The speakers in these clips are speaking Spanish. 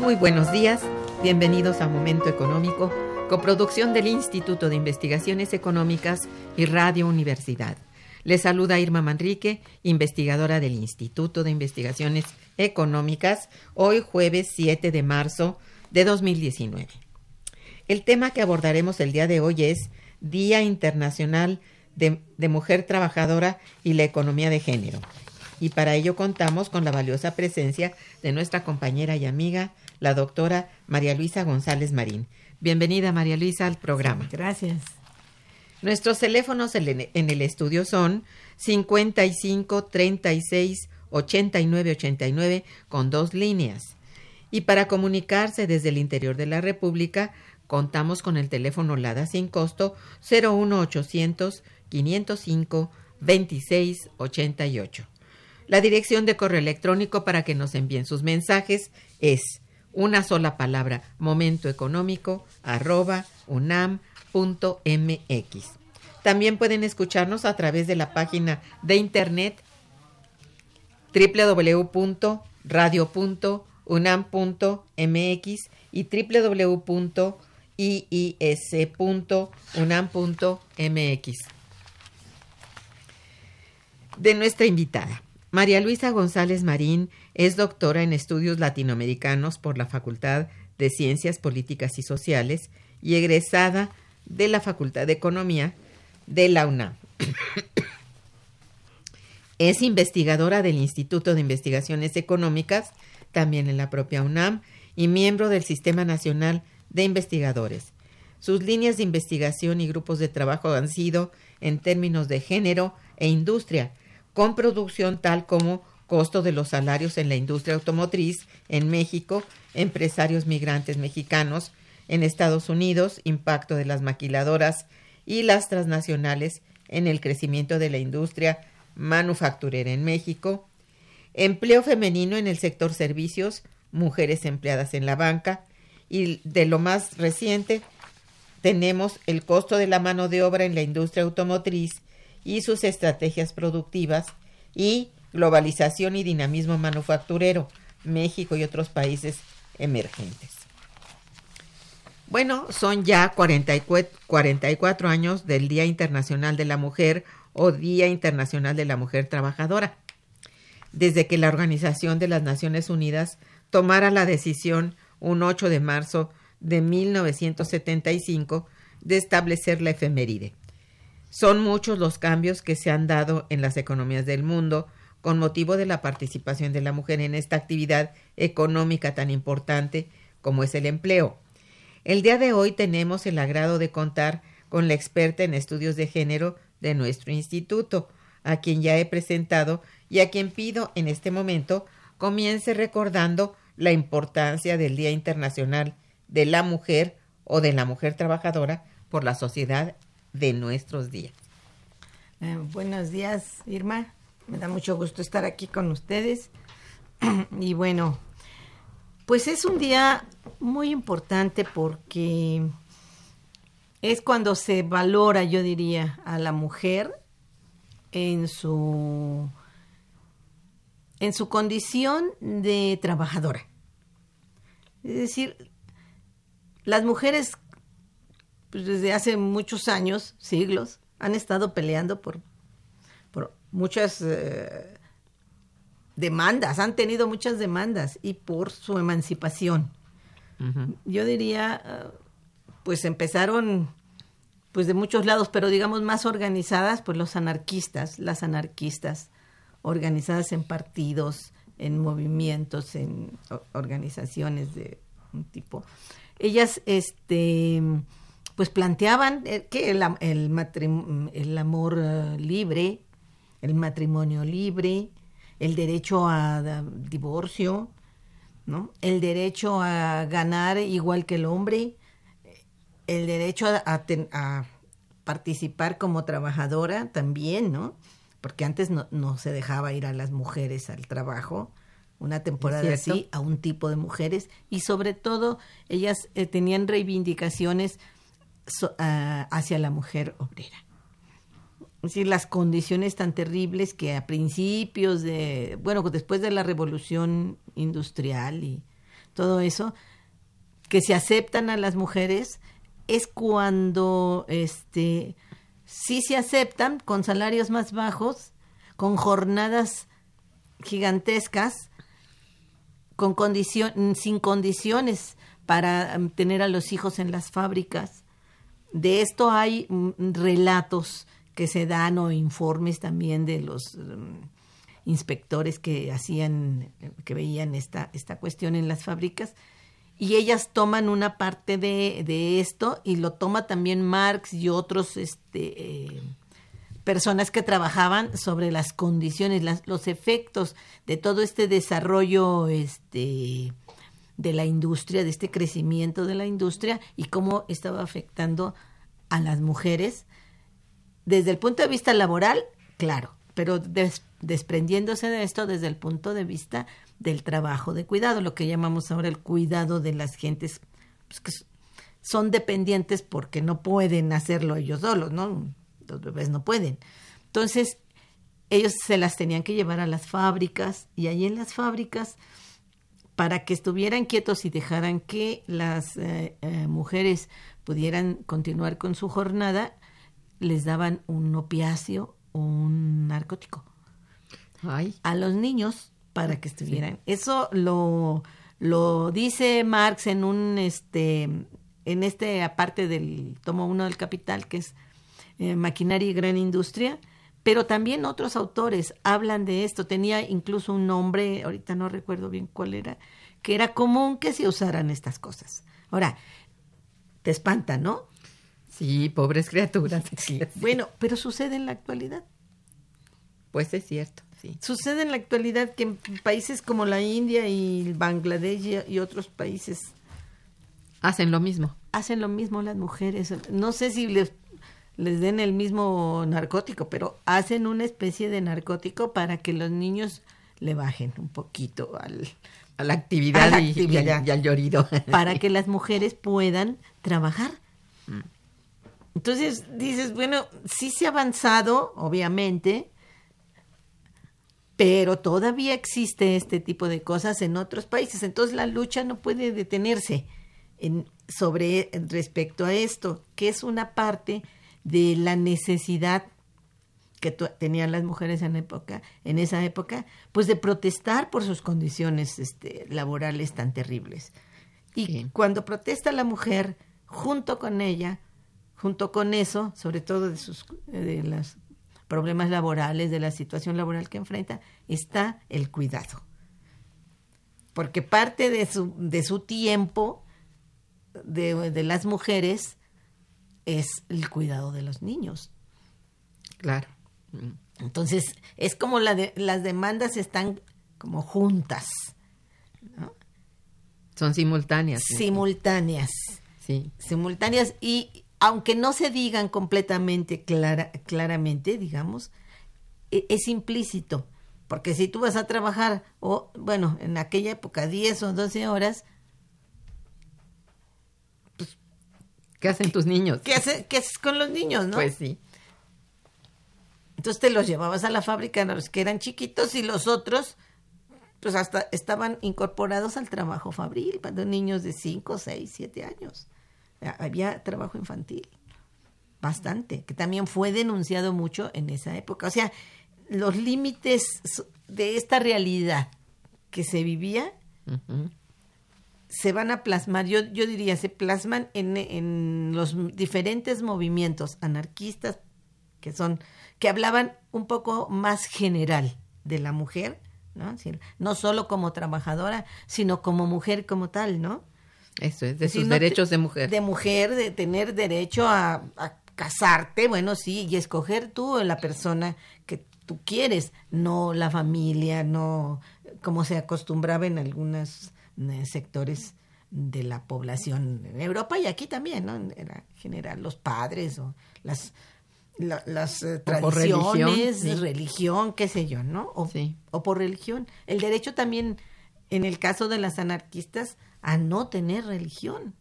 Buenos días, bienvenidos a Momento Económico, coproducción del Instituto de Investigaciones Económicas y Radio Universidad. Les saluda Irma Manrique, investigadora del Instituto de Investigaciones Económicas, hoy jueves 7 de marzo de 2019. El tema que abordaremos el día de hoy es Día Internacional de, de Mujer Trabajadora y la Economía de Género. Y para ello contamos con la valiosa presencia de nuestra compañera y amiga la doctora María Luisa González Marín. Bienvenida, María Luisa, al programa. Gracias. Nuestros teléfonos en el estudio son 55 36 89 89 con dos líneas. Y para comunicarse desde el interior de la República, contamos con el teléfono LADA sin costo 01800 505 26 88. La dirección de correo electrónico para que nos envíen sus mensajes es una sola palabra, momento económico, arroba unam.mx. También pueden escucharnos a través de la página de internet www.radio.unam.mx y www.iis.unam.mx. De nuestra invitada. María Luisa González Marín es doctora en estudios latinoamericanos por la Facultad de Ciencias Políticas y Sociales y egresada de la Facultad de Economía de la UNAM. es investigadora del Instituto de Investigaciones Económicas, también en la propia UNAM, y miembro del Sistema Nacional de Investigadores. Sus líneas de investigación y grupos de trabajo han sido en términos de género e industria, con producción tal como costo de los salarios en la industria automotriz en México, empresarios migrantes mexicanos en Estados Unidos, impacto de las maquiladoras y las transnacionales en el crecimiento de la industria manufacturera en México, empleo femenino en el sector servicios, mujeres empleadas en la banca y de lo más reciente tenemos el costo de la mano de obra en la industria automotriz y sus estrategias productivas y globalización y dinamismo manufacturero, México y otros países emergentes. Bueno, son ya 44, años del Día Internacional de la Mujer o Día Internacional de la Mujer Trabajadora, desde que la Organización de las Naciones Unidas tomara la decisión un 8 de marzo de 1975 de establecer la efeméride. Son muchos los cambios que se han dado en las economías del mundo con motivo de la participación de la mujer en esta actividad económica tan importante como es el empleo. El día de hoy tenemos el agrado de contar con la experta en estudios de género de nuestro instituto, a quien ya he presentado y a quien pido en este momento comience recordando la importancia del Día Internacional de la Mujer o de la Mujer Trabajadora por la sociedad de nuestros días. Eh, buenos días, Irma. Me da mucho gusto estar aquí con ustedes. y bueno, pues es un día muy importante porque es cuando se valora, yo diría, a la mujer en su en su condición de trabajadora. Es decir, las mujeres pues, desde hace muchos años, siglos, han estado peleando por, por muchas eh, demandas, han tenido muchas demandas y por su emancipación. Yo diría, eh, pues empezaron pues de muchos lados, pero digamos más organizadas, pues los anarquistas, las anarquistas, organizadas en partidos, en movimientos, en organizaciones de un tipo. Ellas, este, pues planteaban eh, que el, el, el amor libre, el matrimonio libre, el derecho a, divorcio, ¿no? El derecho a ganar igual que el hombre, el derecho a, a, participar como trabajadora también, ¿no? Porque antes no, no, se dejaba ir a las mujeres al trabajo, una temporada así, a un tipo de mujeres, y sobre todo ellas eh, tenían reivindicaciones hacia la mujer obrera es decir, las condiciones tan terribles que a principios de, bueno, después de la revolución industrial y todo eso, que se aceptan a las mujeres, es cuando, este, sí se aceptan con salarios más bajos, con jornadas gigantescas, con condición, sin condiciones para um, tener a los hijos en las fábricas. De esto hay mm, relatos que se dan o informes también de los um, inspectores que hacían, que veían esta, esta cuestión en las fábricas. Y ellas toman una parte de, de esto y lo toma también Marx y otros este, eh, personas que trabajaban sobre las condiciones, los efectos de todo este desarrollo este, de la industria, de este crecimiento de la industria y cómo estaba afectando a las mujeres desde el punto de vista laboral, claro, pero desprendiéndose de esto desde el punto de vista del trabajo de cuidado, lo que llamamos ahora el cuidado de las gentes pues, que son dependientes porque no pueden hacerlo ellos solos, ¿no? Los bebés no pueden. Entonces, ellos se las tenían que llevar a las fábricas y ahí en las fábricas, para que estuvieran quietos y dejaran que las eh, eh, mujeres pudieran continuar con su jornada, les daban un opiáceo o un narcótico a los niños para que estuvieran. Eso lo, lo dice Marx en un este en este aparte del tomo uno del Capital que es eh, maquinaria y gran industria, pero también otros autores hablan de esto. Tenía incluso un nombre, ahorita no recuerdo bien cuál era, que era común que se usaran estas cosas. Ahora, te espanta, ¿no? Sí, pobres criaturas. Bueno, pero sucede en la actualidad. Pues es cierto, sí. Sucede en la actualidad que en países como la India y Bangladesh y otros países hacen lo mismo. Hacen lo mismo las mujeres. No sé si les, les den el mismo narcótico, pero hacen una especie de narcótico para que los niños le bajen un poquito al, a la actividad, y, al, llorido. Para que las mujeres puedan trabajar. Mm. Entonces dices, bueno, sí se ha avanzado, obviamente, pero todavía existe este tipo de cosas en otros países. Entonces la lucha no puede detenerse en, sobre respecto a esto, que es una parte de la necesidad que tenían las mujeres en época, en esa época, pues de protestar por sus condiciones este, laborales tan terribles. Y cuando protesta la mujer, junto con ella, junto con eso, sobre todo de, sus, de los problemas laborales, de la situación laboral que enfrenta, está el cuidado. Porque parte de su, de su tiempo de, de las mujeres es el cuidado de los niños. Claro. Entonces, es como la de, las demandas están como juntas, ¿no? Son simultáneas. simultáneas, Sí. simultáneas y aunque no se digan completamente clara, claramente, digamos, e- es implícito, porque si tú vas a trabajar, o bueno, en aquella época 10 o 12 horas, ¿Qué hacen tus niños? ¿qué, hace- qué haces con los niños, no? Pues sí. Entonces te los llevabas a la fábrica, los que eran chiquitos y los otros, pues hasta estaban incorporados al trabajo fabril, cuando niños de 5, 6, 7 años. Había trabajo infantil, bastante, que también fue denunciado mucho en esa época. O sea, los límites de esta realidad que se vivía se van a plasmar, yo, yo diría, se plasman en, en los diferentes movimientos anarquistas que son, que hablaban un poco más general de la mujer, ¿no? No solo como trabajadora, sino como mujer como tal, ¿no? Eso es, de Es decir, sus no te- derechos de mujer. De mujer, de tener derecho a, a casarte, bueno, sí, y escoger tú la persona que tú quieres, no la familia, no como se acostumbraba en algunos eh, sectores de la población en Europa y aquí también, ¿no? Era general los padres o las la- las eh, tradiciones, religión, religión, qué sé yo, ¿no? O, Sí. o por religión. El derecho también, en el caso de las anarquistas, a no tener religión.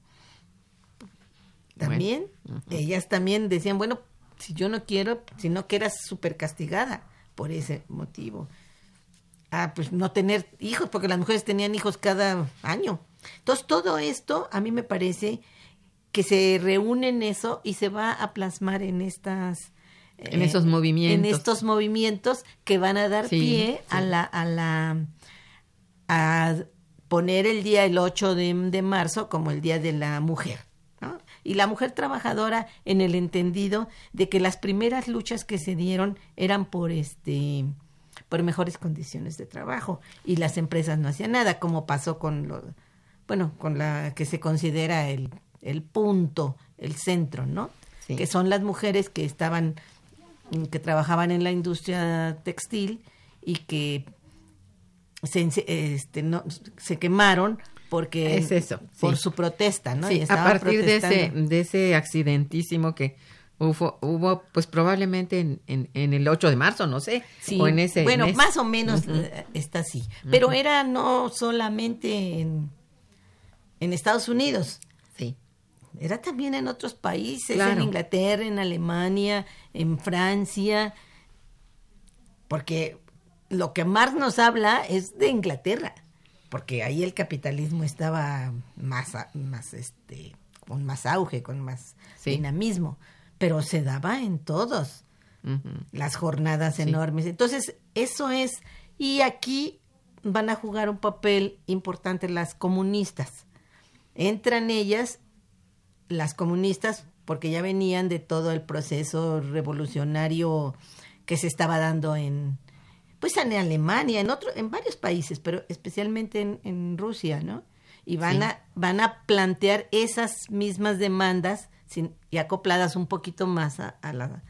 También, ellas también decían, bueno, si yo no quiero, si no que eras súper castigada por ese motivo. Ah, pues no tener hijos, porque las mujeres tenían hijos cada año. Entonces, todo esto a mí me parece que se reúne en eso y se va a plasmar en estas... En eh, esos movimientos. En estos movimientos que van a dar Sí, pie a la... A la a poner el día el 8 de, de marzo como el Día de la Mujer. ¿no? Y la mujer trabajadora en el entendido de que las primeras luchas que se dieron eran por este por mejores condiciones de trabajo y las empresas no hacían nada como pasó con lo bueno con la que se considera el, el punto el centro no Sí. que son las mujeres que estaban que trabajaban en la industria textil y que se, este, no, se quemaron porque Es eso, por sí. su protesta, ¿no? Sí, Y a partir de ese, de ese accidentísimo que hubo, hubo pues probablemente en, en, en el 8 de marzo, no sé, Sí, o en ese bueno, más o menos eh, está así, pero era no solamente en, en Estados Unidos, Sí, era también en otros países, en. Inglaterra, en Alemania, en Francia, porque lo que más nos habla es de Inglaterra, porque ahí el capitalismo estaba más, más este, con más auge, con más Sí. dinamismo, pero se daba en todos las jornadas Sí. enormes. Entonces, eso es, y aquí van a jugar un papel importante las comunistas. Entran ellas, las comunistas, porque ya venían de todo el proceso revolucionario que se estaba dando en, pues en Alemania, en otro, en varios países, pero especialmente en, en Rusia, ¿no? Y van Sí. a, van a plantear esas mismas demandas sin- y acopladas un poquito más a, a la,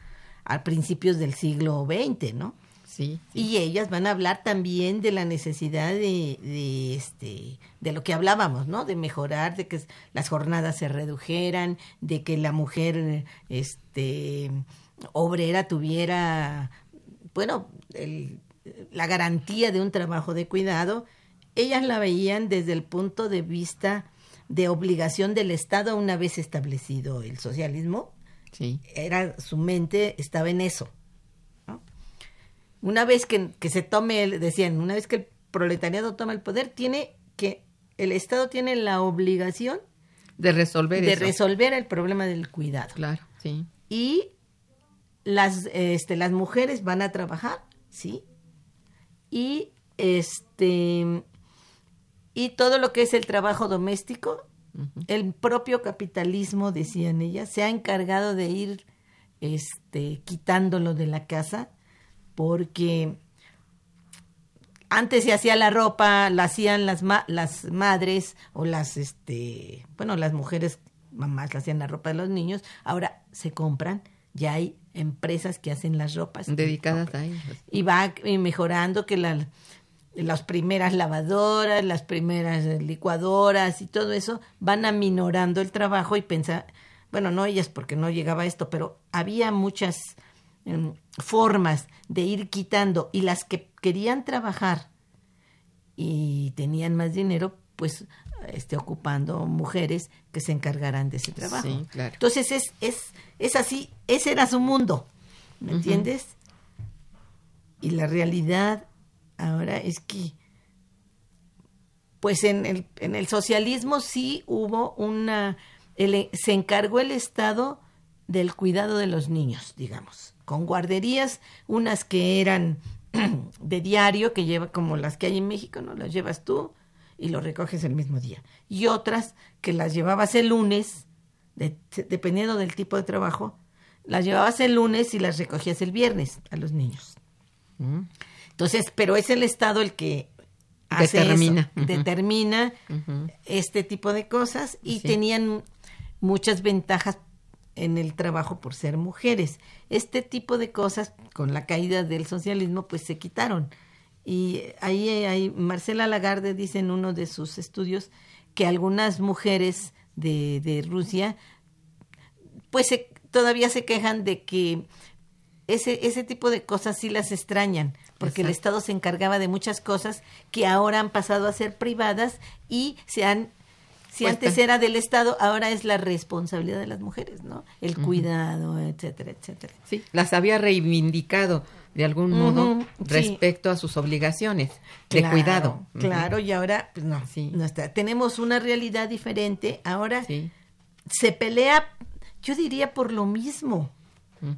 a principios del siglo XX, ¿no? sí, sí. Y ellas van a hablar también de la necesidad de, de, este de lo que hablábamos, ¿no? De mejorar, de que las jornadas se redujeran, de que la mujer este obrera tuviera bueno, el- la garantía de un trabajo de cuidado. Ellas la veían desde el punto de vista de obligación del Estado una vez establecido el socialismo, sí. era su mente estaba en eso. ¿no? Una vez que, que se tome, el, decían, una vez que el proletariado toma el poder, tiene que, el Estado tiene la obligación De resolver de eso. resolver el problema del cuidado. Claro, sí. Y las, este, las mujeres van a trabajar, ¿sí? Y este y todo lo que es el trabajo doméstico, el propio capitalismo, decían ellas, se ha encargado de ir este, quitándolo de la casa, porque antes se hacía la ropa, la hacían las, ma- las madres o las, este, bueno, las mujeres mamás hacían la ropa de los niños, ahora se compran, ya hay empresas que hacen las ropas. Dedicadas a ellos. Y va eh, mejorando que la, las primeras lavadoras, las primeras licuadoras y todo eso van aminorando el trabajo y pensar, bueno, no ellas porque no llegaba esto, pero había muchas em, formas de ir quitando y las que querían trabajar y tenían más dinero, pues este, ocupando mujeres que se encargaran de ese trabajo. Sí, claro. Entonces es, es, es así, ese era su mundo, ¿me entiendes? Y la realidad ahora es que, pues en el, en el socialismo sí hubo una, el- se encargó el Estado del cuidado de los niños, digamos, con guarderías, unas que eran de diario, que lleva como las que hay en México, ¿no? Las llevas tú y lo recoges el mismo día. Y otras que las llevabas el lunes, de- dependiendo del tipo de trabajo, las llevabas el lunes y las recogías el viernes a los niños. Mm. Entonces, pero es el Estado el que hace Determina. eso, determina este tipo de cosas y Sí. tenían muchas ventajas en el trabajo por ser mujeres. Este tipo de cosas, con la caída del socialismo, pues se quitaron. Y ahí hay, Marcela Lagarde dice en uno de sus estudios que algunas mujeres de, de Rusia, pues se- todavía se quejan de que ese, ese tipo de cosas sí las extrañan, porque el. Estado se encargaba de muchas cosas que ahora han pasado a ser privadas y se han, si antes era del Estado, ahora es la responsabilidad de las mujeres, ¿no? El cuidado, etcétera, etcétera. Sí, las había reivindicado de algún modo sí. respecto a sus obligaciones de Claro, cuidado. Claro, y ahora, pues no, Sí. no está. Tenemos una realidad diferente. Ahora Sí. se pelea, yo diría, por lo mismo,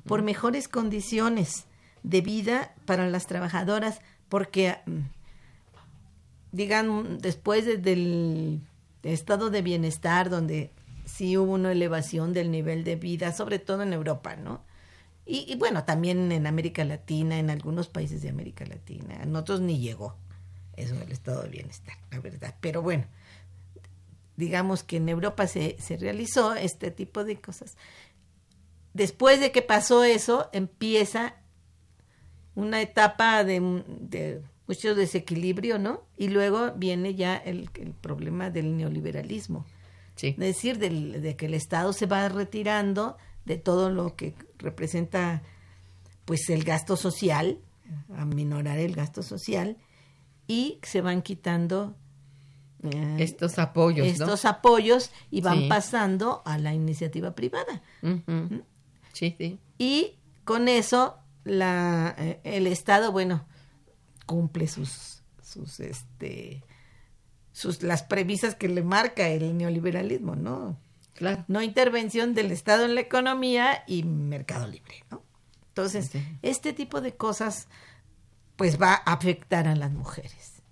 por mejores condiciones de vida para las trabajadoras, porque, mm, digan, después de- estado de bienestar, donde sí hubo una elevación del nivel de vida, sobre todo en Europa, ¿no? Y, bueno, también en América Latina, en algunos países de América Latina, en otros ni llegó eso del estado de bienestar, la verdad. Pero bueno, digamos que en Europa se, se realizó este tipo de cosas. Después de que pasó eso, empieza una etapa de mucho desequilibrio, ¿no? Y luego viene ya el, el problema del neoliberalismo. Sí. Es decir, del- de que el Estado se va retirando de todo lo que representa pues el gasto social, aminorar el gasto social, y se van quitando eh, Estos apoyos, ¿no? estos apoyos y van Sí. pasando a la iniciativa privada. Ujú. Sí, sí. Y con eso la, eh, el Estado, bueno, cumple sus, sus, este, sus, las premisas que le marca el neoliberalismo, ¿no? Claro. No intervención del Estado en la economía y mercado libre, ¿no? Entonces, Sí. este tipo de cosas, pues va a afectar a las mujeres.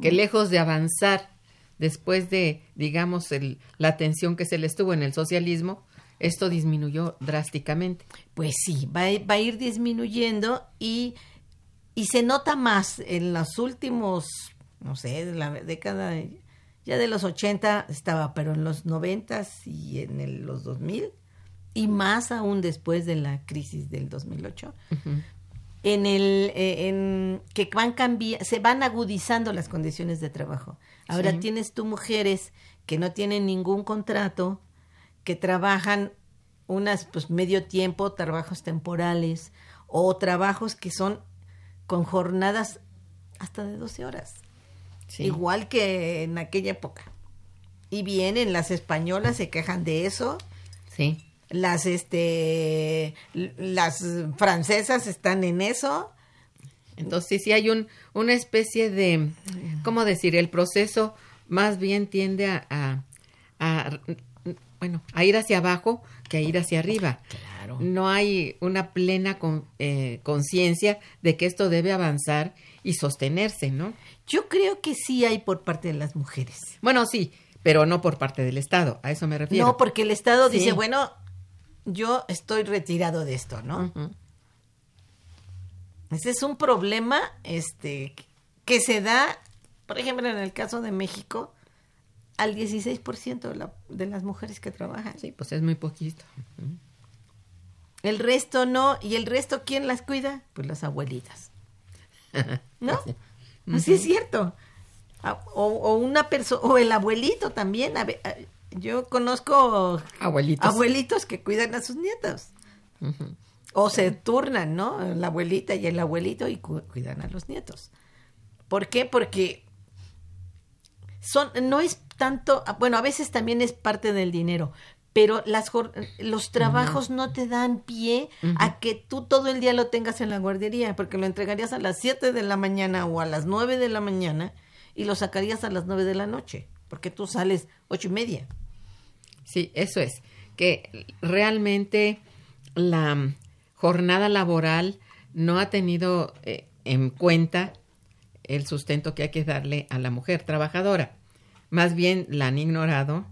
Que lejos de avanzar después de, digamos, el, la atención que se les tuvo en el socialismo, esto disminuyó drásticamente. Pues sí, va, va a ir disminuyendo y, y se nota más en los últimos, no sé, de la década, de- ya de los 80 estaba, pero en los 90 y en el- los 2000 y más aún después de la crisis del 2008. En el eh, en que van cambi se van agudizando las condiciones de trabajo. Ahora Sí. tienes tú mujeres que no tienen ningún contrato, que trabajan unas pues medio tiempo, trabajos temporales o trabajos que son con jornadas hasta de 12 horas, Sí. igual que en aquella época. Y vienen las españolas se quejan de eso, Sí. las este las francesas están en eso. Entonces, sí, sí hay un, una especie de, ¿cómo decir? El proceso más bien tiende a, a- a, bueno, a ir hacia abajo que a ir hacia arriba. Claro. No hay una plena con- eh, conciencia de que esto debe avanzar y sostenerse, ¿no? Yo creo que sí hay por parte de las mujeres. Bueno, sí, pero no por parte del Estado, a eso me refiero. No, porque el Estado Sí. dice, bueno, yo estoy retirado de esto, ¿no? Ese es un problema este que se da, por ejemplo, en el caso de México, al 16% de, la, de las mujeres que trabajan. Sí, pues es muy poquito. El resto no. ¿Y el resto quién las cuida? Pues las abuelitas. ¿No? Así es cierto. Ah, O, o una persona, o el abuelito también. A yo conozco Abuelitos. abuelitos que cuidan a sus nietos. O se turnan, ¿no? La abuelita y el abuelito y cu- cuidan a los nietos. ¿Por qué? Porque son, no es tanto, bueno, a veces también es parte del dinero, pero las, los trabajos no te dan pie a que tú todo el día lo tengas en la guardería, porque lo entregarías a las 7 de la mañana o a las 9 de la mañana y lo sacarías a las 9 de la noche, porque tú sales ocho y media. Sí, eso es. Que realmente la jornada laboral no ha tenido eh, en cuenta el sustento que hay que darle a la mujer trabajadora. Más bien la han ignorado,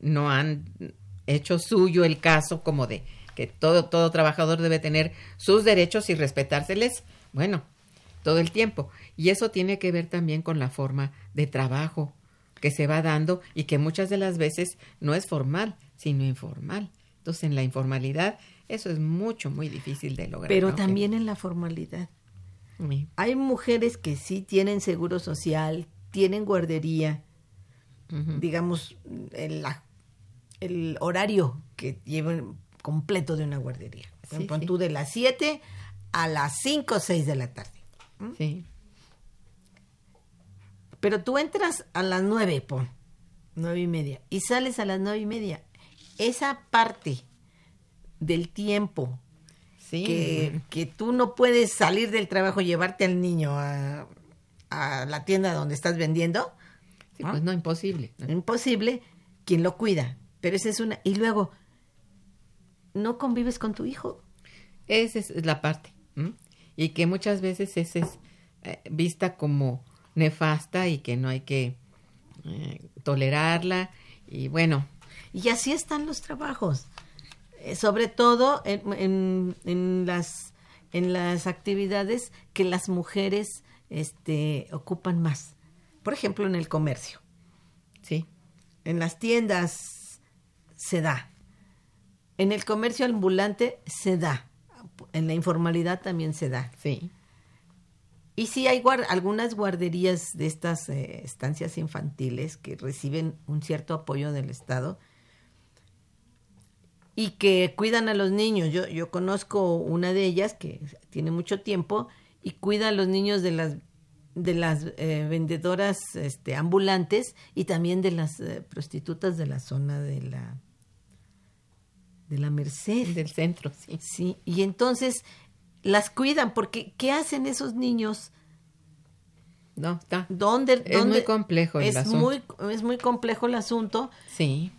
no han hecho suyo el caso como de que todo, todo trabajador debe tener sus derechos y respetárseles, bueno, todo el tiempo. Y eso tiene que ver también con la forma de trabajo que se va dando y que muchas de las veces no es formal, sino informal. Entonces, en la informalidad, eso es mucho, muy difícil de lograr. Pero ¿no? también en la formalidad. Sí. Hay mujeres que sí tienen seguro social, tienen guardería, digamos, el, la- el horario que llevan completo de una guardería. Sí, sí. tú de las 7 a las 5 o 6 de la tarde. Sí. Pero tú entras a las 9, pon, 9 y media, y sales a las 9 y media. Esa parte del tiempo Sí. que, que tú no puedes salir del trabajo y llevarte al niño a, a la tienda donde estás vendiendo, Sí, pues no, imposible. ¿no? imposible, quien lo cuida. Pero esa es una. Y luego, no convives con tu hijo. Esa es la parte. ¿m? Y que muchas veces esa es eh, vista como nefasta y que no hay que eh, tolerarla. Y bueno, Y así están los trabajos. Eh, sobre todo en, en- en las, en las actividades que las mujeres este, ocupan más. Por ejemplo, en el comercio. sí, En las tiendas se da. En el comercio ambulante se da. En la informalidad también se da. sí. Y sí hay algunas guarderías de estas eh, estancias infantiles que reciben un cierto apoyo del Estado y que cuidan a los niños. Yo, yo conozco una de ellas que tiene mucho tiempo y cuida a los niños de las de las eh, vendedoras este, ambulantes y también de las eh, prostitutas de la zona de la de la Merced. Del centro, sí. Sí, y entonces las cuidan porque ¿qué hacen esos niños? No, está. ¿Dónde, Es dónde- muy complejo el es asunto. muy es muy complejo el asunto Sí,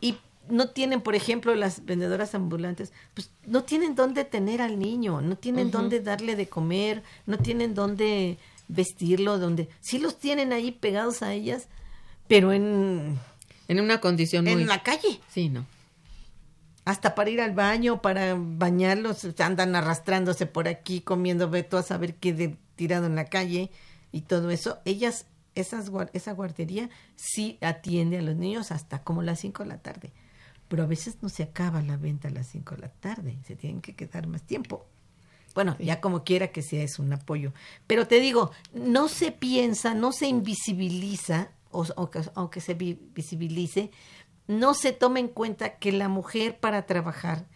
y no tienen, por ejemplo, las vendedoras ambulantes, pues no tienen dónde tener al niño, no tienen dónde darle de comer, no tienen dónde vestirlo, donde sí los tienen ahí pegados a ellas, pero en en una condición muy... en la calle. Sí, no. Hasta para ir al baño, para bañarlos, andan arrastrándose por aquí, comiendo veto a saber qué de tirado en la calle y todo eso. Ellas, esas, esa guardería sí atiende a los niños hasta como las 5 de la tarde. Pero a veces no se acaba la venta a las 5 de la tarde, se tienen que quedar más tiempo. Bueno, ya como quiera que sea, es un apoyo. Pero te digo, no se piensa, no se invisibiliza, o, o que, aunque se vi- visibilice, no se toma en cuenta que la mujer para trabajar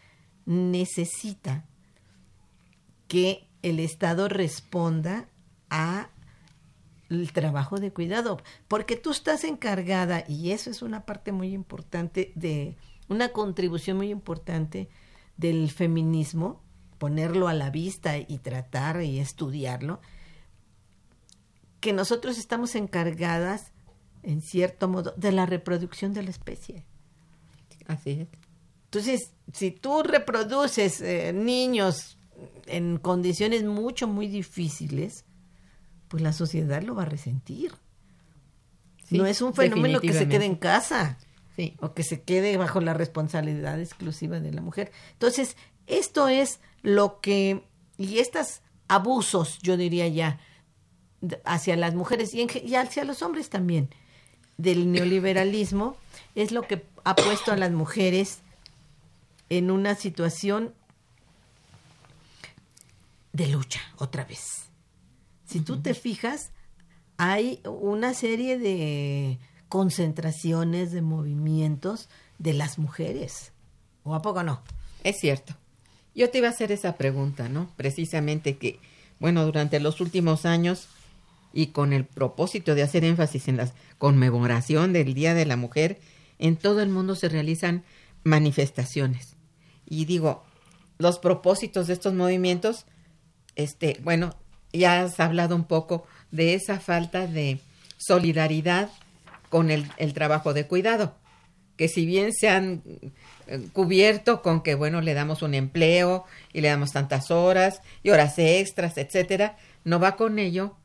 necesita que el Estado responda a el trabajo de cuidado, porque tú estás encargada, y eso es una parte muy importante de, una contribución muy importante del feminismo, ponerlo a la vista y tratar y estudiarlo, que nosotros estamos encargadas, en cierto modo, de la reproducción de la especie. Así es. Entonces, si tú reproduces eh, niños en condiciones mucho, muy difíciles, pues la sociedad lo va a resentir. Sí, no es un fenómeno que se quede en casa Sí, o que se quede bajo la responsabilidad exclusiva de la mujer. Entonces, esto es lo que, y estos abusos, yo diría ya, hacia las mujeres y, en y hacia los hombres también, del neoliberalismo es lo que ha puesto a las mujeres en una situación de lucha otra vez. Si tú te fijas, hay una serie de concentraciones, de movimientos de las mujeres. ¿O a poco no? Es cierto. Yo te iba a hacer esa pregunta, ¿no? Precisamente que, bueno, durante los últimos años y con el propósito de hacer énfasis en la conmemoración del Día de la Mujer, en todo el mundo se realizan manifestaciones. Y digo, los propósitos de estos movimientos, este, bueno, ya has hablado un poco de esa falta de solidaridad con el, trabajo de cuidado, que si bien se han eh, cubierto con que, bueno, le damos un empleo y le damos tantas horas y horas extras, etcétera, no va con ello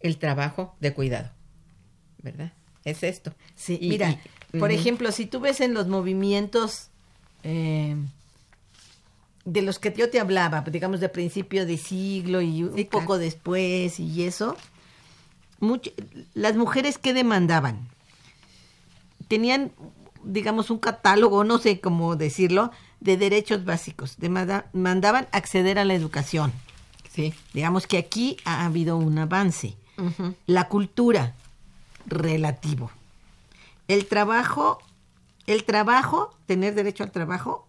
el trabajo de cuidado, ¿verdad? Es esto. Sí, mira, por ejemplo, si tú ves en los movimientos eh, de los que yo te hablaba, digamos de principio de siglo y un poco después y eso, las mujeres que demandaban tenían, digamos, un catálogo, no sé cómo decirlo, de derechos básicos. Demandaban acceder a la educación. Sí. Digamos que aquí ha habido un avance. La cultura, relativo. El trabajo, el trabajo, tener derecho al trabajo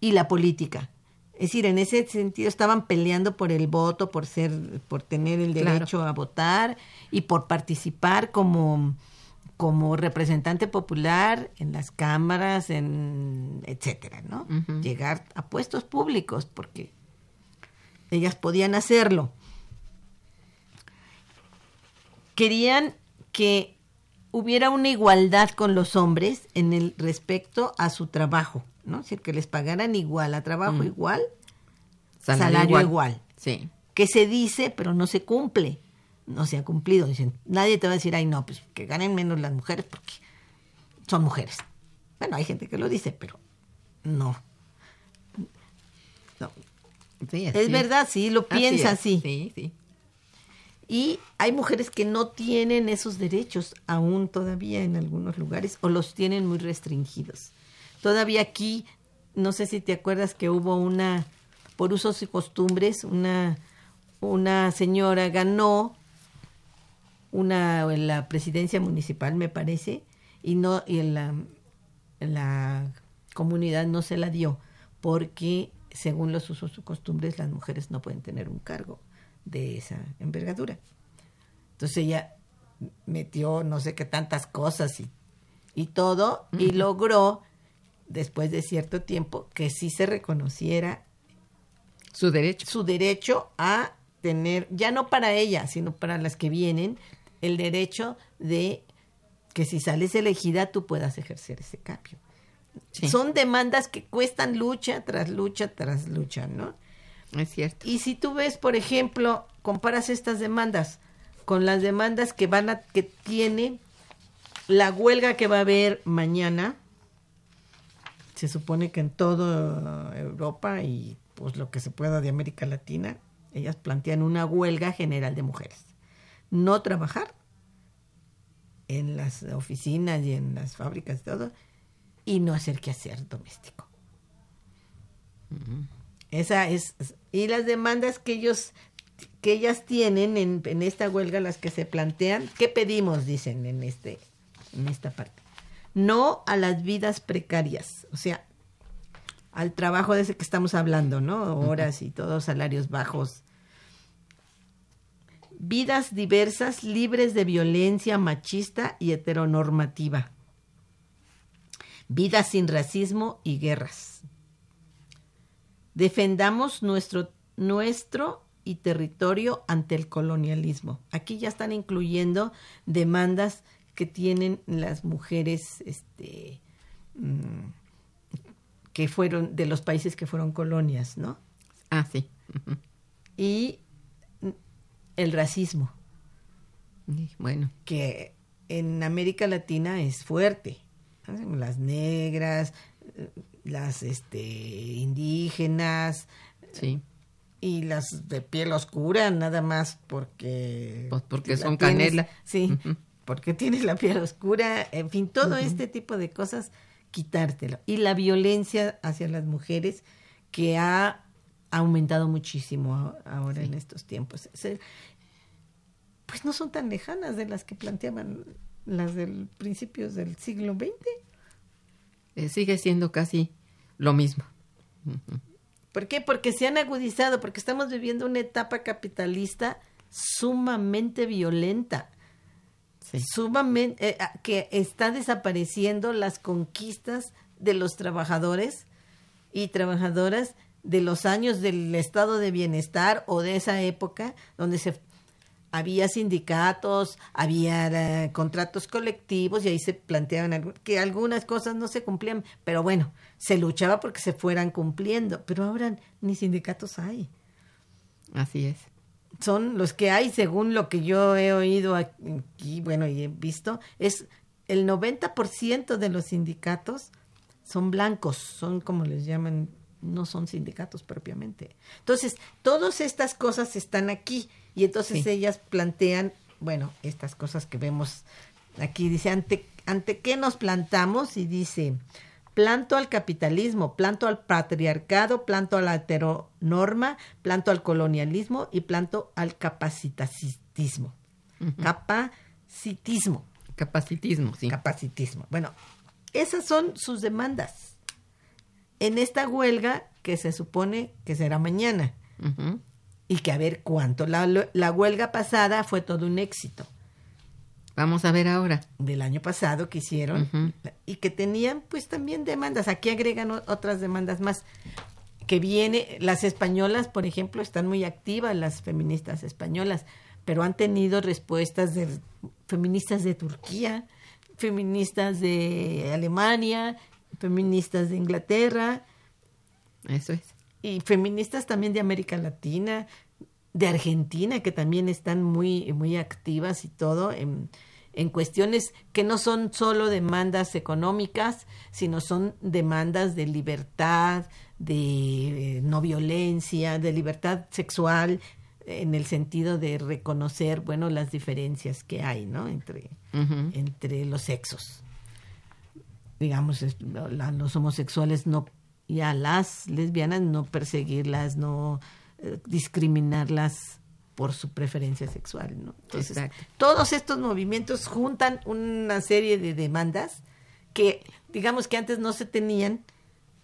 y la política. Es decir, en ese sentido estaban peleando por el voto, por ser, por tener el derecho a votar y por participar como, como representante popular en las cámaras, en etcétera, ¿no? Llegar a puestos públicos, porque ellas podían hacerlo. Querían que hubiera una igualdad con los hombres en el respecto a su trabajo, ¿no? Es decir, que les pagaran igual a trabajo mm. igual, salario, igual. Sí. Que se dice, pero no se cumple. No se ha cumplido. Dicen, nadie te va a decir, ay, no, pues que ganen menos las mujeres porque son mujeres. Bueno, hay gente que lo dice, pero no. no. es verdad, sí, lo piensa así. Sí, sí. Y hay mujeres que no tienen esos derechos aún todavía en algunos lugares o los tienen muy restringidos. Todavía aquí, no sé si te acuerdas que hubo una, por usos y costumbres, una, una señora ganó una la presidencia municipal, me parece, y no y la, en la comunidad no se la dio porque según los usos y costumbres las mujeres no pueden tener un cargo de esa envergadura. Entonces ella metió no sé qué tantas cosas y, y todo y logró después de cierto tiempo que sí se reconociera su derecho. su derecho a tener ya no para ella sino para las que vienen el derecho de que si sales elegida tú puedas ejercer ese cambio. Son demandas que cuestan lucha tras lucha tras lucha no es cierto. Y si tú ves, por ejemplo, comparas estas demandas con las demandas que van a que tiene la huelga que va a haber mañana, se supone que en toda Europa y pues lo que se pueda de América Latina, ellas plantean una huelga general de mujeres. No trabajar en las oficinas y en las fábricas y todo, y no hacer que hacer doméstico. Esa es, y las demandas que ellos que ellas tienen en, en, esta huelga, las que se plantean, ¿qué pedimos? Dicen en este, en esta parte. No a las vidas precarias, o sea, al trabajo de ese que estamos hablando, ¿no? Horas y todos salarios bajos. Vidas diversas, libres de violencia machista y heteronormativa. Vidas sin racismo y guerras Defendamos nuestro, nuestro y territorio ante el colonialismo. Aquí ya están incluyendo demandas que tienen las mujeres este, mm, que fueron de los países que fueron colonias, ¿no? Ah, sí. Y el racismo. Bueno. Que en América Latina es fuerte. Las negras, las este, indígenas sí. y las de piel oscura, nada más porque... Pues porque son canela. Sí, porque tienes la piel oscura, en fin, todo este tipo de cosas, quitártelo. Y la violencia hacia las mujeres que ha aumentado muchísimo ahora en estos tiempos. Pues no son tan lejanas de las que planteaban las del principios del siglo XX. Eh, sigue siendo casi lo mismo. ¿Por qué? Porque se han agudizado, porque estamos viviendo una etapa capitalista sumamente violenta, sumamente eh, ah, que está desapareciendo las conquistas de los trabajadores y trabajadoras de los años del estado de bienestar o de esa época donde se había sindicatos, había eh, contratos colectivos y ahí se planteaban que algunas cosas no se cumplían, pero bueno, se luchaba porque se fueran cumpliendo, pero ahora ni sindicatos hay. Así es. Son los que hay, según lo que yo he oído aquí, bueno, y he visto, es el 90% de los sindicatos son blancos, son como les llaman, no son sindicatos propiamente. Entonces, todas estas cosas están aquí y entonces ellas plantean, bueno, estas cosas que vemos aquí, dice, ante, ante qué nos plantamos y dice, planto al capitalismo, planto al patriarcado, planto a la heteronorma, planto al colonialismo y planto al capacitismo. Capacitismo. Capacitismo, sí. Capacitismo. Bueno, esas son sus demandas en esta huelga que se supone que será mañana y que a ver cuánto. La, la huelga pasada fue todo un éxito. Vamos a ver ahora. Del año pasado que hicieron y que tenían pues también demandas. Aquí agregan otras demandas más que viene, las españolas, por ejemplo, están muy activas, las feministas españolas, pero han tenido respuestas de feministas de Turquía, feministas de Alemania, feministas de Inglaterra. Eso es y feministas también de América Latina, de Argentina, que también están muy, muy activas y todo en, en cuestiones que no son solo demandas económicas, sino son demandas de libertad, de eh, no violencia, de libertad sexual, en el sentido de reconocer, bueno, las diferencias que hay, ¿no? Entre, entre los sexos. Digamos, los homosexuales no y a las lesbianas no perseguirlas, no eh, discriminarlas por su preferencia sexual, ¿no? Entonces, todos estos movimientos juntan una serie de demandas que, digamos que antes no se tenían,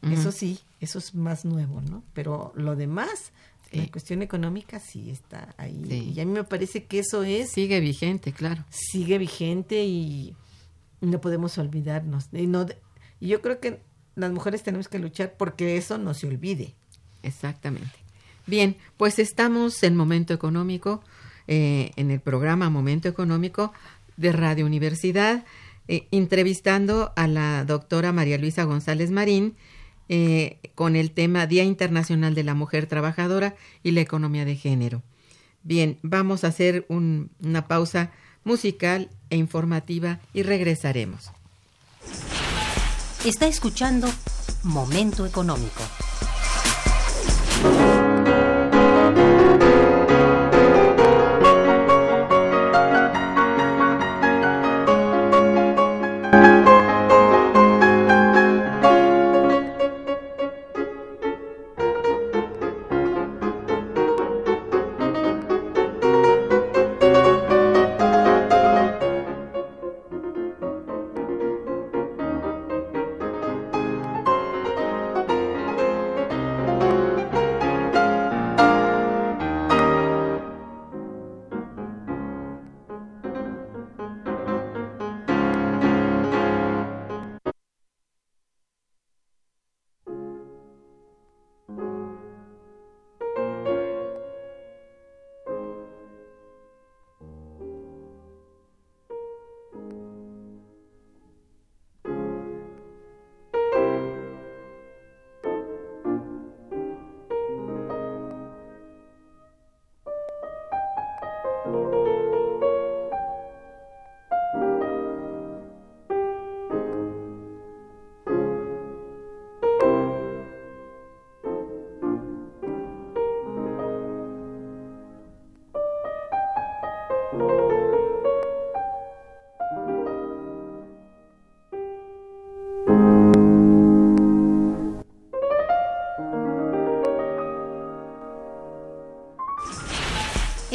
eso sí, eso es más nuevo, ¿no? Pero lo demás, la cuestión económica sí está ahí. Y a mí me parece que eso es... Sigue vigente, claro. Sigue vigente y no podemos olvidarnos. Y, no, yo creo que las mujeres tenemos que luchar porque eso no se olvide. Exactamente. Bien, pues estamos en Momento Económico, eh, en el programa Momento Económico de Radio Universidad, eh, entrevistando a la doctora María Luisa González Marín eh, con el tema Día Internacional de la Mujer Trabajadora y la Economía de Género. Bien, vamos a hacer una pausa musical e informativa y regresaremos. Está escuchando Momento Económico.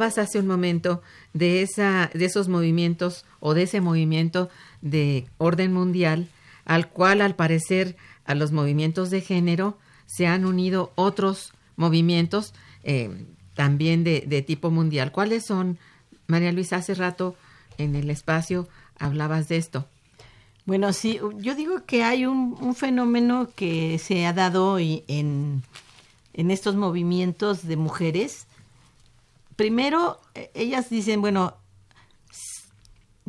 Hablabas hace un momento de, esa, de esos movimientos o de ese movimiento de orden mundial al cual al parecer a los movimientos de género se han unido otros movimientos eh, también de, tipo mundial. ¿Cuáles son, María Luisa? Hace rato en el espacio hablabas de esto. Bueno, sí, yo digo que hay un, fenómeno que se ha dado y- en, en estos movimientos de mujeres. Primero, eh, ellas dicen, bueno,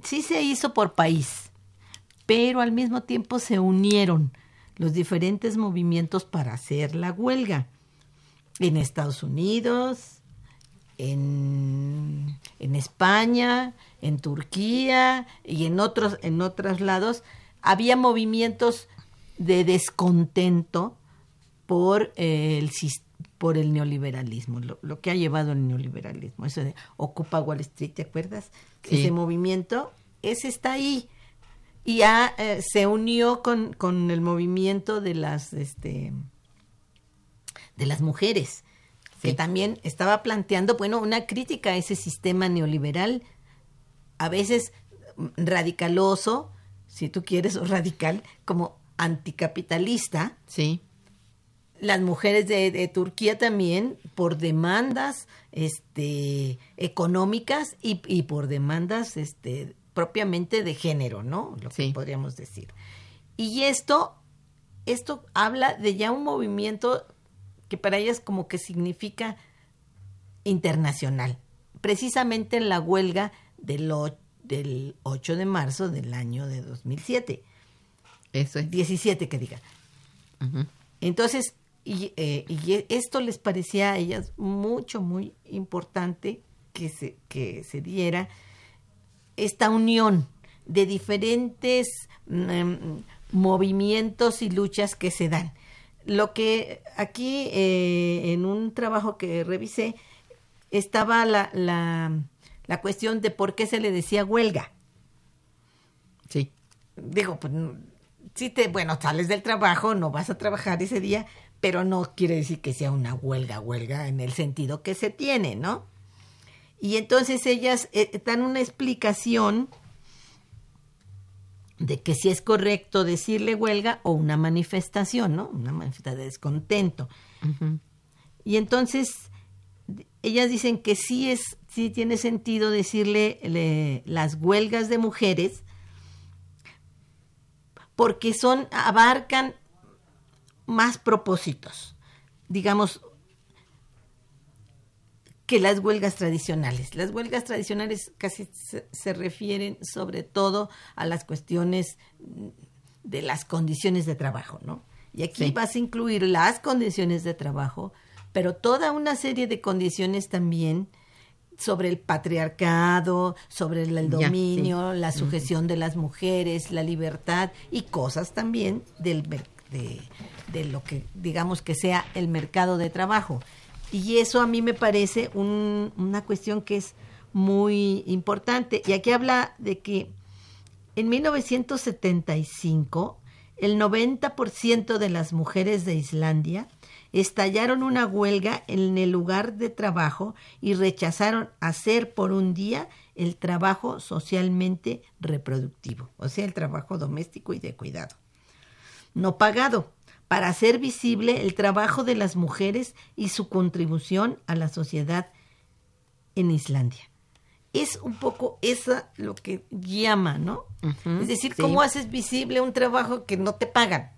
sí se hizo por país, pero al mismo tiempo se unieron los diferentes movimientos para hacer la huelga. En Estados Unidos, en, en España, en Turquía y en otros, en otros lados, había movimientos de descontento por eh, el sis- por el neoliberalismo, lo, lo que ha llevado el neoliberalismo, eso de Ocupa Wall Street, ¿te acuerdas? Sí. Ese movimiento, ese está ahí. Y ya eh, se unió con, con el movimiento de las este de las mujeres, que también estaba planteando, bueno, una crítica a ese sistema neoliberal, a veces radicaloso, si tú quieres, o radical, como anticapitalista, Sí, las mujeres de, de Turquía también por demandas este económicas y, y por demandas este propiamente de género, ¿no? Lo que podríamos decir. Y esto esto habla de ya un movimiento que para ellas como que significa internacional. Precisamente en la huelga del, o- del 8 de marzo del año de 2007. eso es. 17 que diga. Entonces, y, eh, y esto les parecía a ellas mucho, muy importante que se, que se diera esta unión de diferentes mm, movimientos y luchas que se dan. Lo que aquí eh, en un trabajo que revisé estaba la, la, la cuestión de por qué se le decía huelga Sí, digo, pues si te, bueno, sales del trabajo, no vas a trabajar ese día, pero no quiere decir que sea una huelga, huelga en el sentido que se tiene, ¿no? Y entonces ellas eh, dan una explicación de que si es correcto decirle huelga o una manifestación, ¿no? Una manifestación de descontento. Y entonces ellas dicen que sí es, sí tiene sentido decirle le- las huelgas de mujeres porque son, abarcan más propósitos, digamos, que las huelgas tradicionales. Las huelgas tradicionales casi se, se refieren sobre todo a las cuestiones de las condiciones de trabajo, ¿no? Y aquí vas a incluir las condiciones de trabajo, pero toda una serie de condiciones también sobre el patriarcado, sobre el, dominio, la sujeción de las mujeres, la libertad y cosas también del, de, lo que digamos que sea el mercado de trabajo. Y eso a mí me parece un, una cuestión que es muy importante. Y aquí habla de que en 1975 el 90% de las mujeres de Islandia estallaron una huelga en el lugar de trabajo y rechazaron hacer por un día el trabajo socialmente reproductivo, o sea, el trabajo doméstico y de cuidado. No pagado, para hacer visible el trabajo de las mujeres y su contribución a la sociedad en Islandia. Es un poco esa lo que llama, ¿no? es decir, ¿cómo haces visible un trabajo que no te pagan?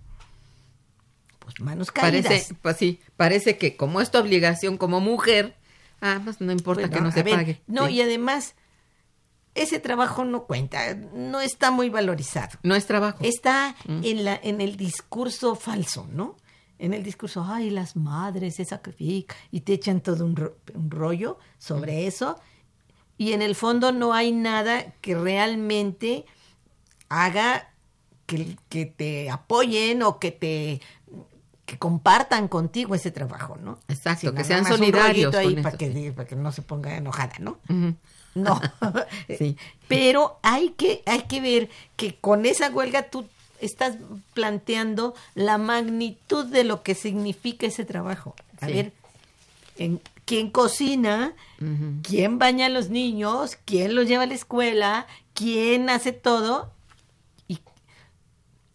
Pues manos caídas. Parece, pues sí, parece que como es tu obligación como mujer, ah, pues no importa que no se pague. No, y además, ese trabajo no cuenta, no está muy valorizado. No es trabajo. Está mm. en, la, en el discurso falso, ¿no? En el discurso, ay, las madres se sacrifican y te echan todo un, rollo sobre mm. eso. Y en el fondo no hay nada que realmente haga que, que te apoyen o que te que compartan contigo ese trabajo, ¿no? Exacto, que sean solidarios. ahí para, que, para que no se ponga enojada, ¿no? No. sí. Pero hay que, hay que ver que con esa huelga tú estás planteando la magnitud de lo que significa ese trabajo. A ver, en, ¿quién cocina? ¿Quién baña a los niños? ¿Quién los lleva a la escuela? ¿Quién hace todo?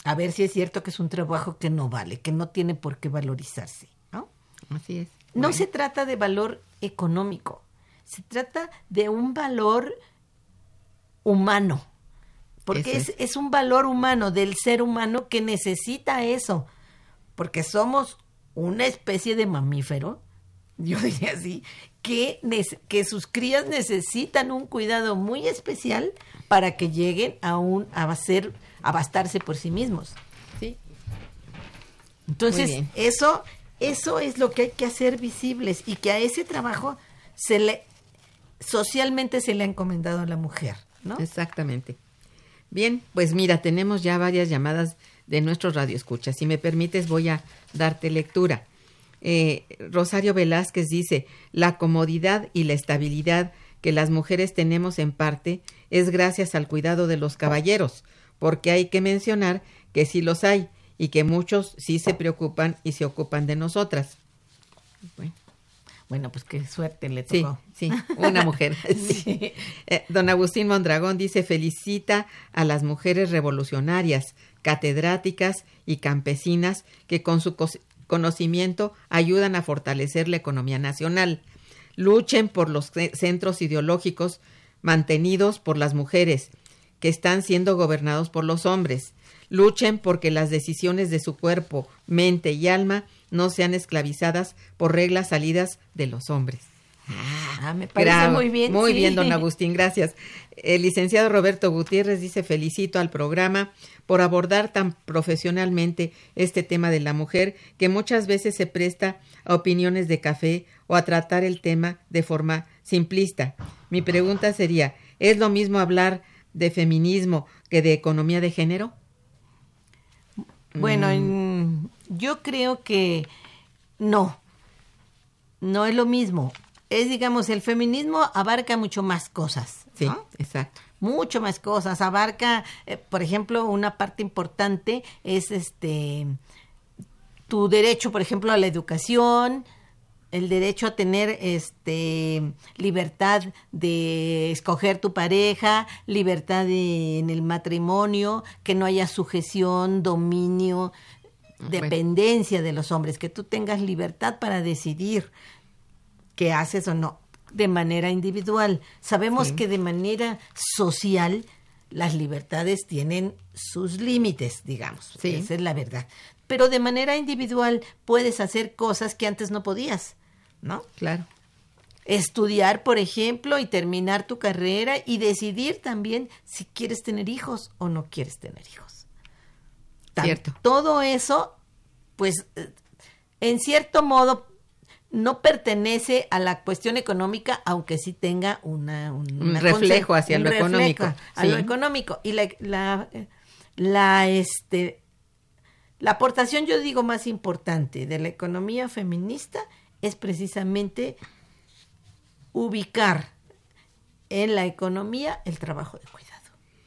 a ver si es cierto que es un trabajo que no vale, que no tiene por qué valorizarse, ¿no? Así es. No se trata de valor económico, se trata de un valor humano, porque es, es un valor humano del ser humano que necesita eso, porque somos una especie de mamífero, yo diría así, que, que sus crías necesitan un cuidado muy especial para que lleguen a, un, a ser abastarse por sí mismos. ¿sí? Entonces, eso, eso es lo que hay que hacer visibles y que a ese trabajo se le socialmente se le ha encomendado a la mujer, ¿no? Exactamente. Bien, pues mira, tenemos ya varias llamadas de nuestros radioescuchas. Si me permites, voy a darte lectura. Eh, Rosario Velázquez dice, la comodidad y la estabilidad que las mujeres tenemos en parte es gracias al cuidado de los caballeros, porque hay que mencionar que sí los hay y que muchos sí se preocupan y se ocupan de nosotras. Bueno. Pues qué suerte le tocó. Sí, sí, una mujer. Eh, don Agustín Mondragón dice, felicita a las mujeres revolucionarias, catedráticas y campesinas que con su conocimiento ayudan a fortalecer la economía nacional. Luchen por los centros ideológicos mantenidos por las mujeres que están siendo gobernados por los hombres. Luchen porque las decisiones de su cuerpo, mente y alma no sean esclavizadas por reglas salidas de los hombres. Ah, me parece muy bien. Muy bien, don Agustín, gracias. El licenciado Roberto Gutiérrez dice, felicito al programa por abordar tan profesionalmente este tema de la mujer que muchas veces se presta a opiniones de café o a tratar el tema de forma simplista. Mi pregunta sería, ¿es lo mismo hablar de feminismo que de economía de género? Bueno, mm. Yo creo que no, no es lo mismo. Es, digamos, el feminismo abarca mucho más cosas. Sí, exacto. Mucho más cosas. Abarca, eh, por ejemplo, una parte importante es este tu derecho, por ejemplo, a la educación, el derecho a tener este libertad de escoger tu pareja, libertad en el matrimonio, que no haya sujeción, dominio, dependencia de los hombres, que tú tengas libertad para decidir qué haces o no de manera individual. Sabemos que de manera social las libertades tienen sus límites, digamos. Esa es la verdad pero de manera individual puedes hacer cosas que antes no podías, ¿no? Claro. Estudiar, por ejemplo, y terminar tu carrera y decidir también si quieres tener hijos o no quieres tener hijos. Cierto. Todo eso, pues, en cierto modo, no pertenece a la cuestión económica, aunque sí tenga una, un, reflejo hacia un lo reflejo económico, a lo económico. Y la, la, la, este, la aportación, yo digo, más importante de la economía feminista es precisamente ubicar en la economía el trabajo de cuidado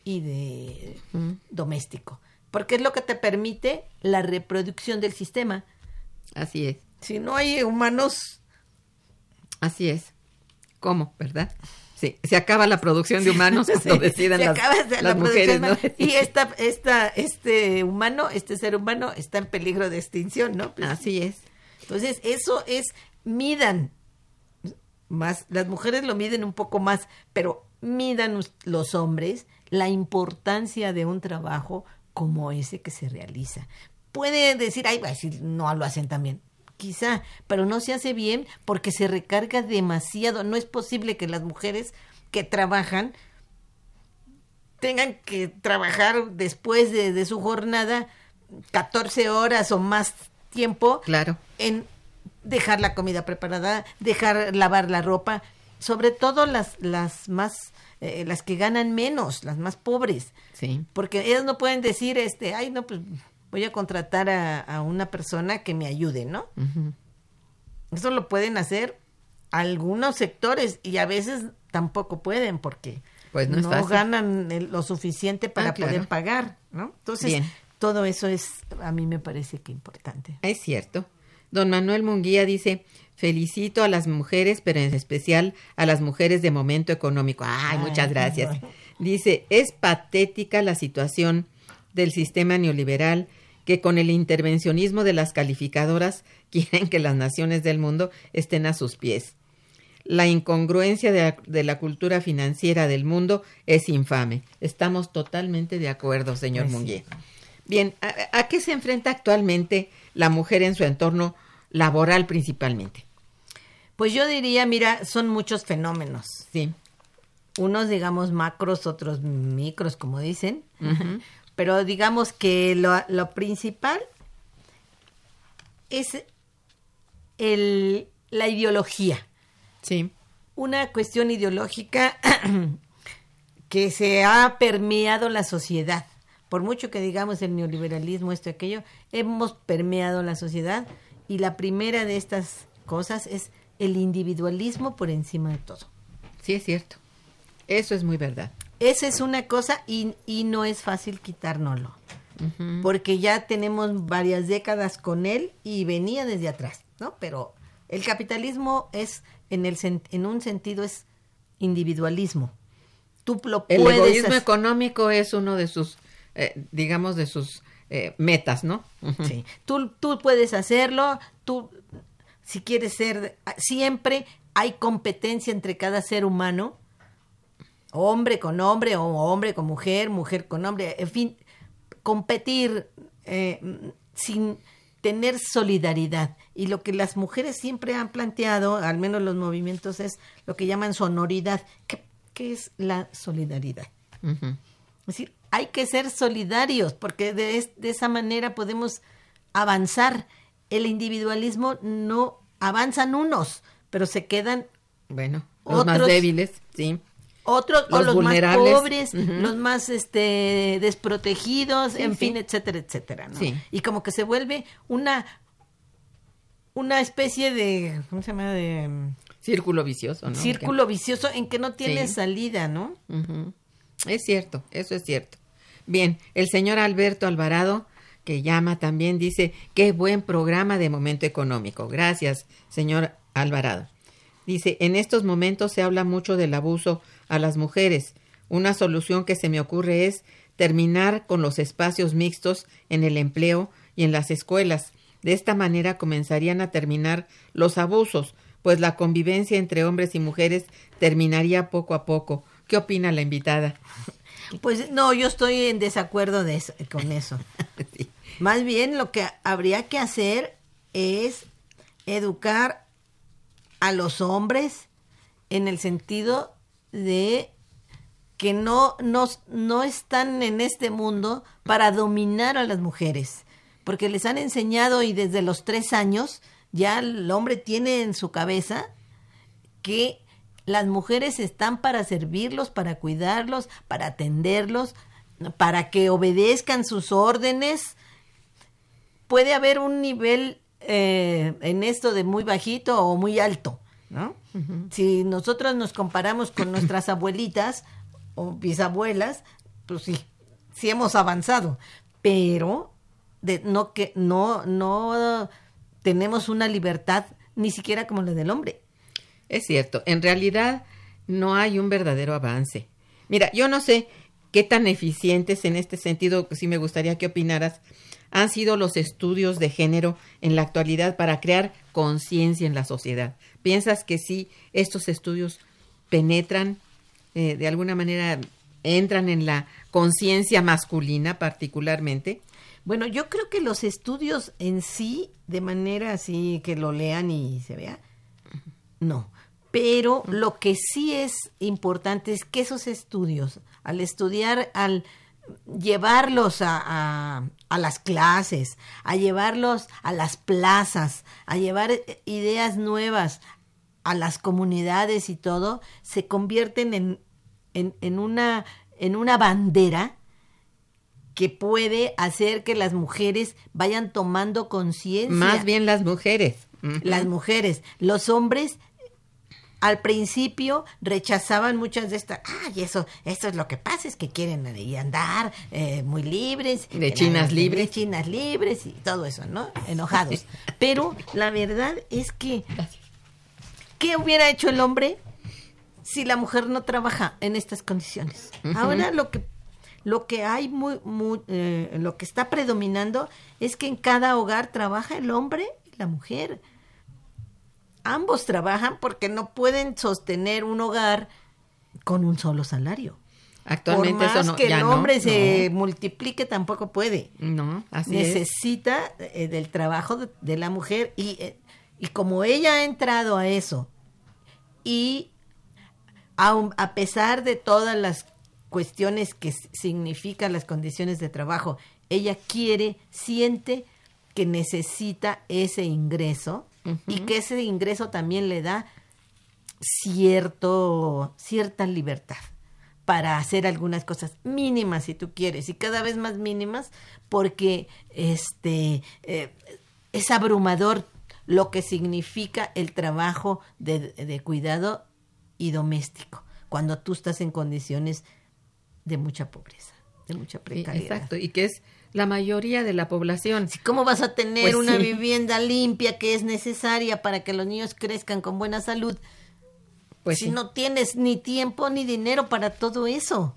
y de doméstico, porque es lo que te permite la reproducción del sistema. Así es, Si no hay humanos, así es. ¿Cómo, verdad? Sí, se acaba la producción de humanos cuando se- decidan se las, acaba las la mujeres, ¿no? Y esta, esta, este humano, este ser humano está en peligro de extinción, ¿no? Pues, Así es. Entonces, eso es, midan más, las mujeres lo miden un poco más, pero midan los hombres la importancia de un trabajo como ese que se realiza. Puede decir, ay, decir, no lo hacen tan bien. Quizá, pero no se hace bien porque se recarga demasiado. No es posible que las mujeres que trabajan tengan que trabajar después de, de su jornada 14 horas o más tiempo Claro. en dejar la comida preparada, dejar lavar la ropa, sobre todo las, las más, eh, las que ganan menos, las más pobres, Sí. porque ellas no pueden decir, este, ay, no, pues voy a contratar a, a una persona que me ayude, ¿no? Eso lo pueden hacer algunos sectores y a veces tampoco pueden porque Pues no ganan lo suficiente para Ah, claro. poder pagar, ¿no? Entonces, Bien. todo eso es, a mí me parece que importante. Es cierto. Don Manuel Munguía dice, felicito a las mujeres, pero en especial a las mujeres de momento económico. Ay, muchas gracias. Dice, es patética la situación del sistema neoliberal que con el intervencionismo de las calificadoras quieren que las naciones del mundo estén a sus pies. La incongruencia de la, de la cultura financiera del mundo es infame. Estamos totalmente de acuerdo, señor Pues sí. Munguía. Bien, ¿a, a qué se enfrenta actualmente la mujer en su entorno laboral principalmente? Pues yo diría, mira, son muchos fenómenos. Sí. Unos, digamos, macros, otros micros, como dicen. Pero digamos que lo, lo principal es el, la ideología. Sí. Una cuestión ideológica que se ha permeado la sociedad. Por mucho que digamos el neoliberalismo, esto y aquello, hemos permeado la sociedad y la primera de estas cosas es el individualismo por encima de todo. Sí, es cierto. Eso es muy verdad. Esa es una cosa y, y no es fácil quitárnoslo, porque ya tenemos varias décadas con él y venía desde atrás, ¿no? Pero el capitalismo es, en, el, sen- en un sentido, es individualismo. Tú lo El puedes egoísmo económico es uno de sus, eh, digamos, de sus eh, metas, ¿no? Sí. Tú, tú puedes hacerlo, tú, si quieres ser, siempre hay competencia entre cada ser humano, hombre con hombre o hombre con mujer, mujer con hombre, en fin, competir eh, sin tener solidaridad. Y lo que las mujeres siempre han planteado, al menos los movimientos, es lo que llaman sonoridad. ¿Qué, qué es la solidaridad? Es decir, hay que ser solidarios porque de, de esa manera podemos avanzar. El individualismo no avanzan unos, pero se quedan Bueno, los más Otros- débiles, sí. otros o Los los más vulnerables. pobres, los más este desprotegidos, Sí, en sí. fin, etcétera, etcétera, ¿no? Sí. Y como que se vuelve una una especie de ¿cómo se llama? de Círculo vicioso, ¿no? círculo vicioso en que no tiene salida, ¿no? Es cierto, eso es cierto. Bien, el señor Alberto Alvarado, que llama también, dice, qué buen programa de momento económico. Gracias, señor Alvarado. Dice, en estos momentos se habla mucho del abuso a las mujeres. Una solución que se me ocurre es terminar con los espacios mixtos en el empleo y en las escuelas. De esta manera comenzarían a terminar los abusos, pues la convivencia entre hombres y mujeres terminaría poco a poco. ¿Qué opina la invitada? Pues no, yo estoy en desacuerdo de eso- con eso. Sí. Más bien lo que habría que hacer es educar a los hombres en el sentido de que no, no, no están en este mundo para dominar a las mujeres, porque les han enseñado y desde los tres años ya el hombre tiene en su cabeza que las mujeres están para servirlos, para cuidarlos, para atenderlos, para que obedezcan sus órdenes. Puede haber un nivel eh, en esto de muy bajito o muy alto, ¿no? Si nosotros nos comparamos con nuestras abuelitas o bisabuelas, pues sí, sí hemos avanzado, pero de, no que no no tenemos una libertad ni siquiera como la del hombre. Es cierto, en realidad no hay un verdadero avance. Mira, yo no sé qué tan eficientes en este sentido, sí me gustaría que opinaras, han sido los estudios de género en la actualidad para crear conciencia en la sociedad. ¿Piensas que sí estos estudios penetran, eh, de alguna manera entran en la conciencia masculina particularmente? Bueno, yo creo que los estudios en sí, de manera así que lo lean y se vea, no. Pero lo que sí es importante es que esos estudios, al estudiar, al llevarlos a, a, las clases, a llevarlos a las plazas, a llevar ideas nuevas a las comunidades y todo, se convierten en, en, en, una, en una bandera que puede hacer que las mujeres vayan tomando conciencia. Más bien las mujeres. Las mujeres. Los hombres al principio rechazaban muchas de estas, ay, eso, eso es lo que pasa, es que quieren andar eh, muy libres. De chinas libres. De chinas libres y todo eso, ¿no? Enojados. Pero la verdad es que, ¿qué hubiera hecho el hombre si la mujer no trabaja en estas condiciones? Ahora lo que lo que hay muy, muy eh, lo que está predominando es que en cada hogar trabaja el hombre y la mujer ambos trabajan porque no pueden sostener un hogar con un solo salario. Actualmente Por más eso no, que ya el no, hombre se no. multiplique tampoco puede. No, así es. Necesita eh, del trabajo de, de la mujer y, eh, y como ella ha entrado a eso y aun- a pesar de todas las cuestiones que significan las condiciones de trabajo, ella quiere, siente que necesita ese ingreso y que ese ingreso también le da cierto cierta libertad para hacer algunas cosas mínimas si tú quieres y cada vez más mínimas porque este eh, es abrumador lo que significa el trabajo de, de cuidado y doméstico cuando tú estás en condiciones de mucha pobreza de mucha Sí, precariedad. exacto, y que es la mayoría de la población. ¿Cómo vas a tener Pues una sí. vivienda limpia que es necesaria para que los niños crezcan con buena salud Pues si sí. no tienes ni tiempo ni dinero para todo eso?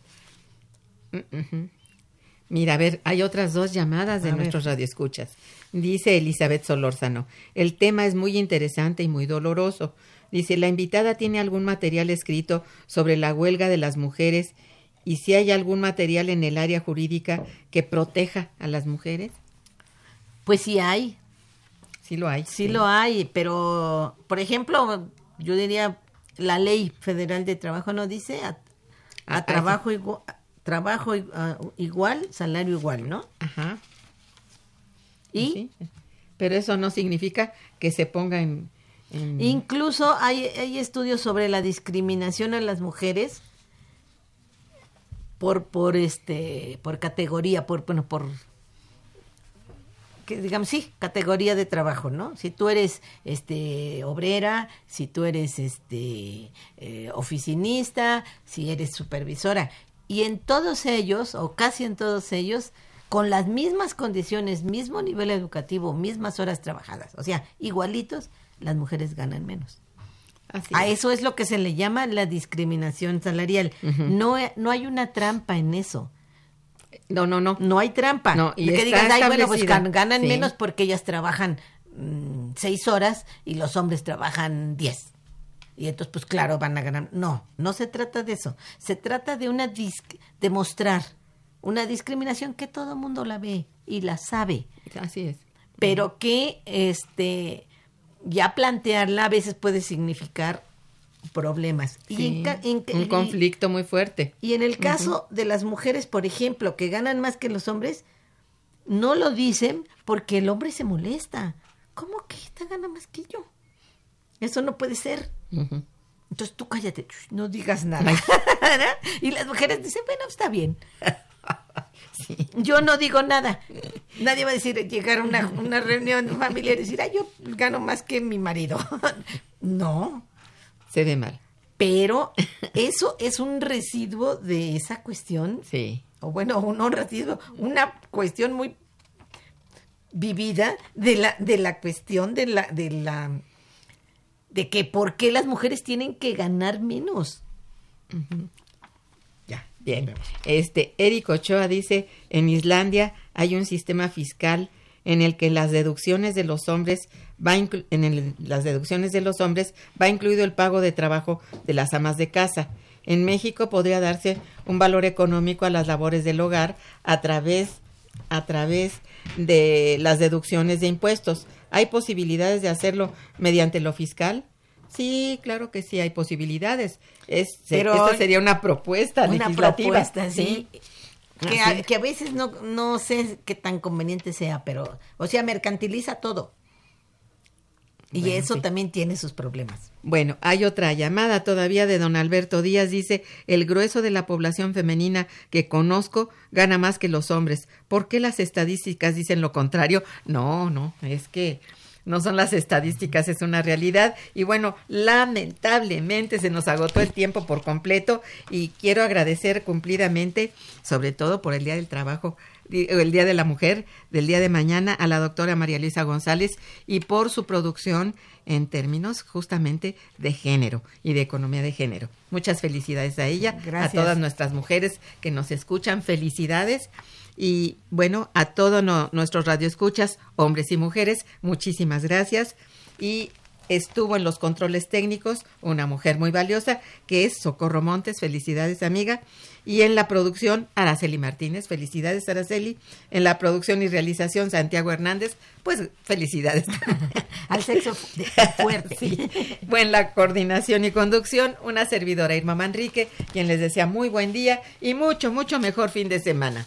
Mira, a ver, hay otras dos llamadas de A ver. nuestros radioescuchas. Dice Elizabeth Solórzano, el tema es muy interesante y muy doloroso. Dice, la invitada tiene algún material escrito sobre la huelga de las mujeres y si hay algún material en el área jurídica que proteja a las mujeres. Pues sí hay, Sí lo hay. sí lo hay, pero por ejemplo, yo diría la ley federal de trabajo no dice a, a Ah, ah, trabajo igual, trabajo ah, igual, salario igual, ¿no? Ajá. Y sí. Pero eso no significa que se ponga en... en- Incluso hay, hay estudios sobre la discriminación a las mujeres por, por este, por categoría, por, bueno, por que digamos sí, categoría de trabajo, ¿no? Si tú eres este obrera, si tú eres este eh, oficinista, si eres supervisora, y en todos ellos, o casi en todos ellos, con las mismas condiciones, mismo nivel educativo, mismas horas trabajadas, o sea, igualitos, las mujeres ganan menos. Así A es. eso es lo que se le llama la discriminación salarial. no, no hay una trampa en eso. No, no, no. No hay trampa. No, y que digas, ay, bueno, pues ganan Sí. menos porque ellas trabajan mm, seis horas y los hombres trabajan diez. Y entonces, pues claro, van a ganar. No, no se trata de eso. Se trata de una dis- de mostrar una discriminación que todo mundo la ve y la sabe, Así es. pero que este ya plantearla a veces puede significar problemas. Y un conflicto muy fuerte. Y en el caso de las mujeres, por ejemplo, que ganan más que los hombres, no lo dicen porque el hombre se molesta. ¿Cómo que esta gana más que yo? Eso no puede ser. Entonces tú cállate, no digas nada. y las mujeres dicen, bueno, está bien. Yo no digo nada. Nadie va a decir, llegar a una, una reunión familiar y decir, ah, yo gano más que mi marido. no. Se ve mal. Pero eso es un residuo de esa cuestión. Sí. O bueno, un residuo, una cuestión muy vivida de la, de la cuestión de la, de la de que por qué las mujeres tienen que ganar menos. Bien. Este, Eric Ochoa dice, en Islandia hay un sistema fiscal en el que las deducciones de los hombres va en las deducciones de los hombres va incluido el pago de trabajo de las amas de casa. En México podría darse un valor económico a las labores del hogar a través a través de las deducciones de impuestos. ¿Hay posibilidades de hacerlo mediante lo fiscal? Sí, claro que sí, hay posibilidades. Es, Pero esta sería una propuesta una legislativa. Propuesta, sí. Que a, que a, veces no, no sé qué tan conveniente sea, pero, o sea, mercantiliza todo. Y eso también tiene sus problemas. Bueno, hay otra llamada todavía de don Alberto Díaz. Dice, el grueso de la población femenina que conozco gana más que los hombres. ¿Por qué las estadísticas dicen lo contrario? No, no, es que no son las estadísticas, es una realidad. Y bueno, lamentablemente se nos agotó el tiempo por completo y quiero agradecer cumplidamente, sobre todo por el Día del Trabajo, el Día de la Mujer del día de mañana a la doctora María Luisa González y por su producción en términos justamente de género y de economía de género. Muchas felicidades a ella, a todas nuestras mujeres que nos escuchan, felicidades. Y bueno, a todos nuestros radioescuchas, hombres y mujeres, muchísimas gracias. Y estuvo en los controles técnicos una mujer muy valiosa que es Socorro Montes, felicidades amiga, y en la producción Araceli Martínez, felicidades Araceli, en la producción y realización Santiago Hernández, pues felicidades. Al sexo fuerte. Bueno, la coordinación y conducción una servidora Irma Manrique, quien les desea muy buen día y mucho, mucho mejor fin de semana.